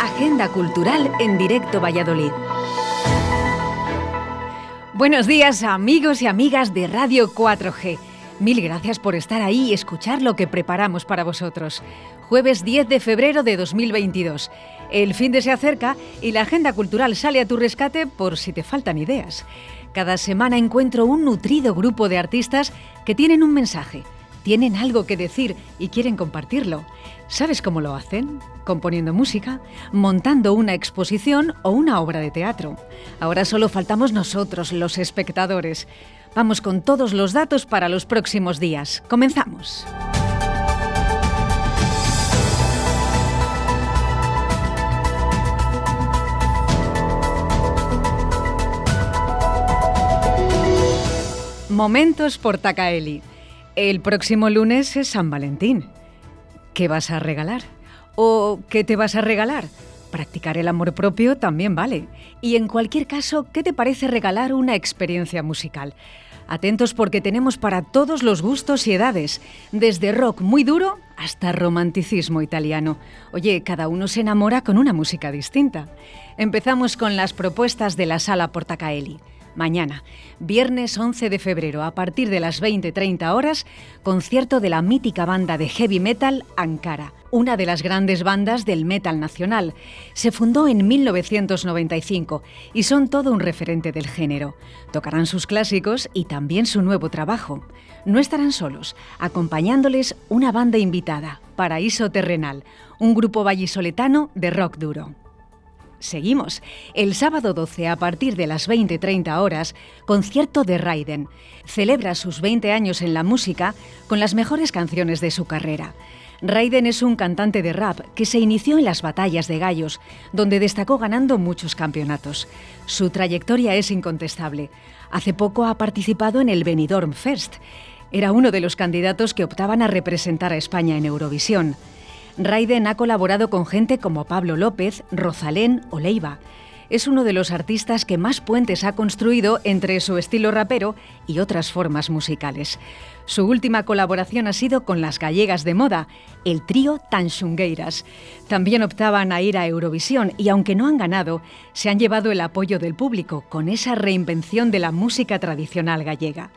Agenda Cultural en directo Valladolid. Buenos días amigos y amigas de Radio 4G. Mil gracias por estar ahí y escuchar lo que preparamos para vosotros. Jueves 10 de febrero de 2022. El fin de se acerca y la agenda cultural sale a tu rescate por si te faltan ideas. Cada semana encuentro un nutrido grupo de artistas que tienen un mensaje, tienen algo que decir y quieren compartirlo. ¿Sabes cómo lo hacen? Componiendo música, montando una exposición o una obra de teatro. Ahora solo faltamos nosotros, los espectadores. Vamos con todos los datos para los próximos días. Comenzamos. Momentos por Tacaeli. El próximo lunes es San Valentín. ¿Qué vas a regalar? ¿O qué te vas a regalar? Practicar el amor propio también vale. Y en cualquier caso, ¿qué te parece regalar una experiencia musical? Atentos porque tenemos para todos los gustos y edades, desde rock muy duro hasta romanticismo italiano. Oye, cada uno se enamora con una música distinta. Empezamos con las propuestas de la sala Portacaeli. Mañana, viernes 11 de febrero, a partir de las 20.30 horas, concierto de la mítica banda de heavy metal Ankara, una de las grandes bandas del metal nacional. Se fundó en 1995 y son todo un referente del género. Tocarán sus clásicos y también su nuevo trabajo. No estarán solos, acompañándoles una banda invitada, Paraíso Terrenal, un grupo vallisoletano de rock duro. Seguimos. El sábado 12, a partir de las 20-30 horas, concierto de Raiden. Celebra sus 20 años en la música con las mejores canciones de su carrera. Raiden es un cantante de rap que se inició en las batallas de gallos, donde destacó ganando muchos campeonatos. Su trayectoria es incontestable. Hace poco ha participado en el Benidorm Fest. Era uno de los candidatos que optaban a representar a España en Eurovisión. Raiden ha colaborado con gente como Pablo López, Rosalén o Leiva. Es uno de los artistas que más puentes ha construido entre su estilo rapero y otras formas musicales. Su última colaboración ha sido con las gallegas de moda, el trío Tanxungueiras. También optaban a ir a Eurovisión y aunque no han ganado, se han llevado el apoyo del público con esa reinvención de la música tradicional gallega.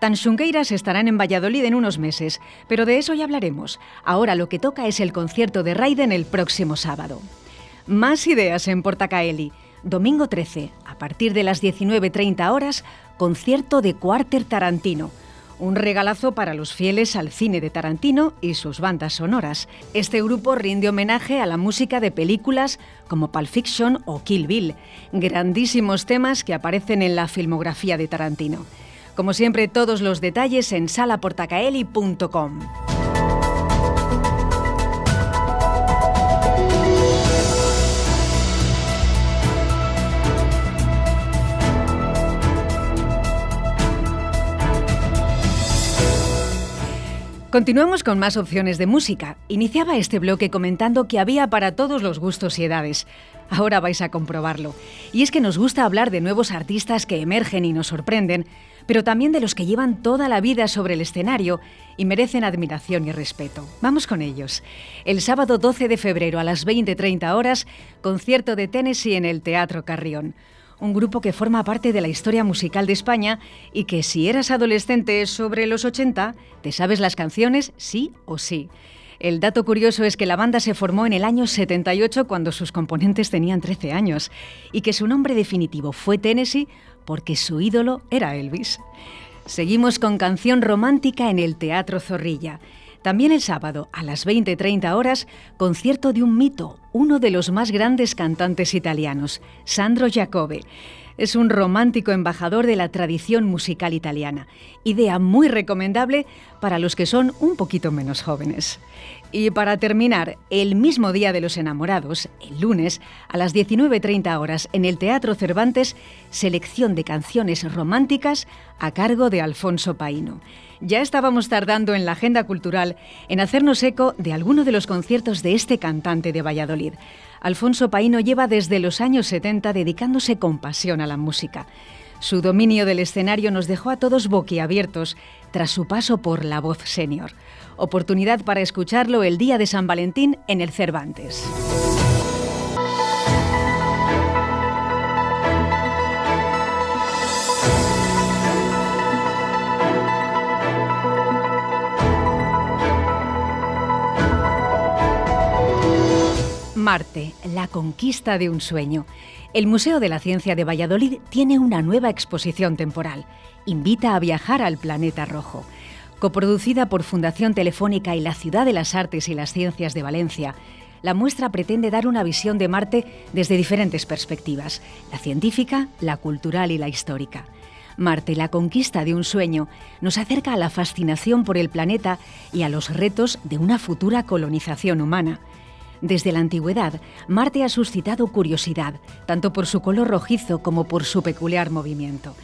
Tanxungueiras estarán en Valladolid en unos meses, pero de eso ya hablaremos. Ahora lo que toca es el concierto de Raiden el próximo sábado. Más ideas en Portacaeli. Domingo 13, a partir de las 19.30 horas, concierto de Quarter Tarantino. Un regalazo para los fieles al cine de Tarantino y sus bandas sonoras. Este grupo rinde homenaje a la música de películas como Pulp Fiction o Kill Bill, grandísimos temas que aparecen en la filmografía de Tarantino. Como siempre, todos los detalles en salaportacaeli.com. Continuamos con más opciones de música. Iniciaba este bloque comentando que había para todos los gustos y edades. Ahora vais a comprobarlo. Y es que nos gusta hablar de nuevos artistas que emergen y nos sorprenden, pero también de los que llevan toda la vida sobre el escenario y merecen admiración y respeto. Vamos con ellos. El sábado 12 de febrero a las 20.30 horas, concierto de Tennessee en el Teatro Carrión. Un grupo que forma parte de la historia musical de España y que si eras adolescente sobre los 80, te sabes las canciones sí o sí. El dato curioso es que la banda se formó en el año 78 cuando sus componentes tenían 13 años y que su nombre definitivo fue Tennessee porque su ídolo era Elvis. Seguimos con canción romántica en el Teatro Zorrilla. También el sábado, a las 20.30 horas, concierto de un mito, uno de los más grandes cantantes italianos, Sandro Giacobbe. Es un romántico embajador de la tradición musical italiana. Idea muy recomendable para los que son un poquito menos jóvenes. Y para terminar, el mismo día de los enamorados, el lunes, a las 19.30 horas, en el Teatro Cervantes, selección de canciones románticas a cargo de Alfonso Paino. Ya estábamos tardando en la agenda cultural en hacernos eco de alguno de los conciertos de este cantante de Valladolid. Alfonso Paino lleva desde los años 70 dedicándose con pasión a la música. Su dominio del escenario nos dejó a todos boquiabiertos tras su paso por La Voz Senior Oportunidad para escucharlo el día de San Valentín en el Cervantes. Marte, la conquista de un sueño. El Museo de la Ciencia de Valladolid tiene una nueva exposición temporal. Invita a viajar al planeta rojo. Coproducida por Fundación Telefónica y la Ciudad de las Artes y las Ciencias de Valencia, la muestra pretende dar una visión de Marte desde diferentes perspectivas, la científica, la cultural y la histórica. Marte, la conquista de un sueño, nos acerca a la fascinación por el planeta y a los retos de una futura colonización humana. Desde la antigüedad, Marte ha suscitado curiosidad, tanto por su color rojizo como por su peculiar movimiento.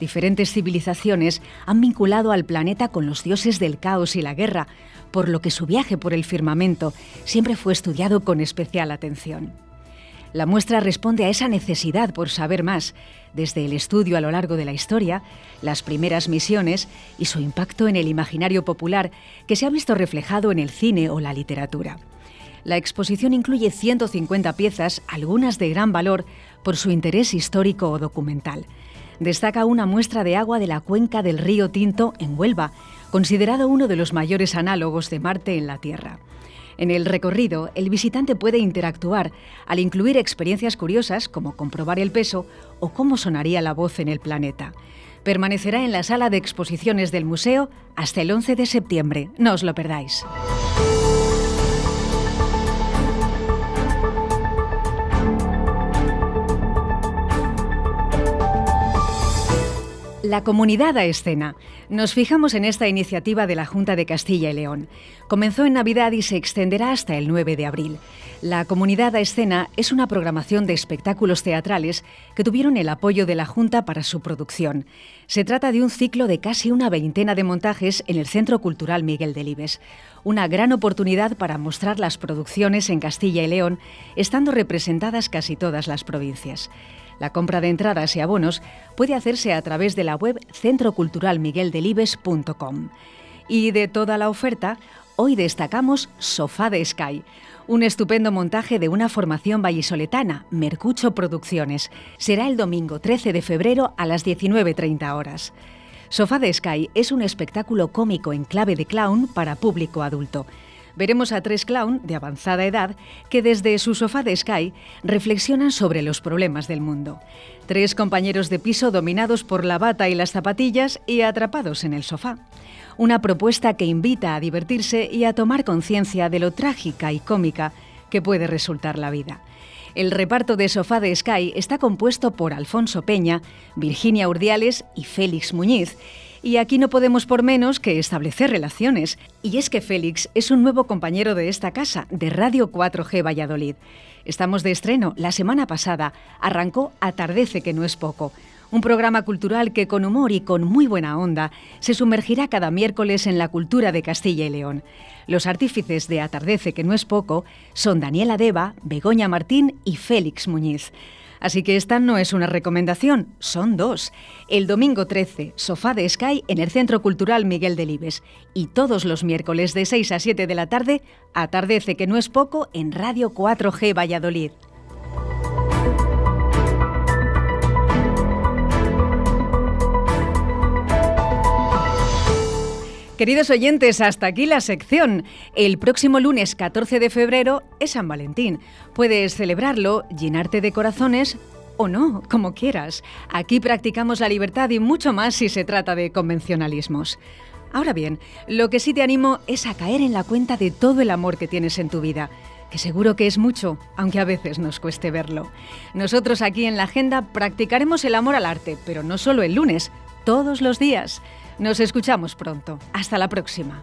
Diferentes civilizaciones han vinculado al planeta con los dioses del caos y la guerra, por lo que su viaje por el firmamento siempre fue estudiado con especial atención. La muestra responde a esa necesidad por saber más, desde el estudio a lo largo de la historia, las primeras misiones y su impacto en el imaginario popular que se ha visto reflejado en el cine o la literatura. La exposición incluye 150 piezas, algunas de gran valor por su interés histórico o documental. Destaca una muestra de agua de la cuenca del río Tinto en Huelva, considerado uno de los mayores análogos de Marte en la Tierra. En el recorrido, el visitante puede interactuar al incluir experiencias curiosas como comprobar el peso o cómo sonaría la voz en el planeta. Permanecerá en la sala de exposiciones del museo hasta el 11 de septiembre. No os lo perdáis. La comunidad a escena. Nos fijamos en esta iniciativa de la Junta de Castilla y León. Comenzó en Navidad y se extenderá hasta el 9 de abril. La comunidad a escena es una programación de espectáculos teatrales que tuvieron el apoyo de la Junta para su producción. Se trata de un ciclo de casi una veintena de montajes en el Centro Cultural Miguel Delibes. Una gran oportunidad para mostrar las producciones en Castilla y León, estando representadas casi todas las provincias. La compra de entradas y abonos puede hacerse a través de la web centroculturalmigueldelibes.com. Y de toda la oferta, hoy destacamos Sofá de Sky, un estupendo montaje de una formación vallisoletana, Mercucho Producciones. Será el domingo 13 de febrero a las 19.30 horas. Sofá de Sky es un espectáculo cómico en clave de clown para público adulto veremos a tres clown de avanzada edad que desde su sofá de Sky reflexionan sobre los problemas del mundo. Tres compañeros de piso dominados por la bata y las zapatillas y atrapados en el sofá. Una propuesta que invita a divertirse y a tomar conciencia de lo trágica y cómica que puede resultar la vida. El reparto de Sofá de Sky está compuesto por Alfonso Peña, Virginia Urdiales y Félix Muñiz, y aquí no podemos por menos que establecer relaciones. Y es que Félix es un nuevo compañero de esta casa, de Radio 4G Valladolid. Estamos de estreno. La semana pasada arrancó Atardece, que no es poco. Un programa cultural que con humor y con muy buena onda se sumergirá cada miércoles en la cultura de Castilla y León. Los artífices de Atardece, que no es poco, son Daniela Deva, Begoña Martín y Félix Muñiz. Así que esta no es una recomendación, son dos. El domingo 13, Sofá de Sky en el Centro Cultural Miguel Delibes. Y todos los miércoles de 6 a 7 de la tarde, atardece que no es poco en Radio 4G Valladolid. Queridos oyentes, hasta aquí la sección. El próximo lunes 14 de febrero es San Valentín. Puedes celebrarlo, llenarte de corazones o no, como quieras. Aquí practicamos la libertad y mucho más si se trata de convencionalismos. Ahora bien, lo que sí te animo es a caer en la cuenta de todo el amor que tienes en tu vida, que seguro que es mucho, aunque a veces nos cueste verlo. Nosotros aquí en la agenda practicaremos el amor al arte, pero no solo el lunes, todos los días. Nos escuchamos pronto. Hasta la próxima.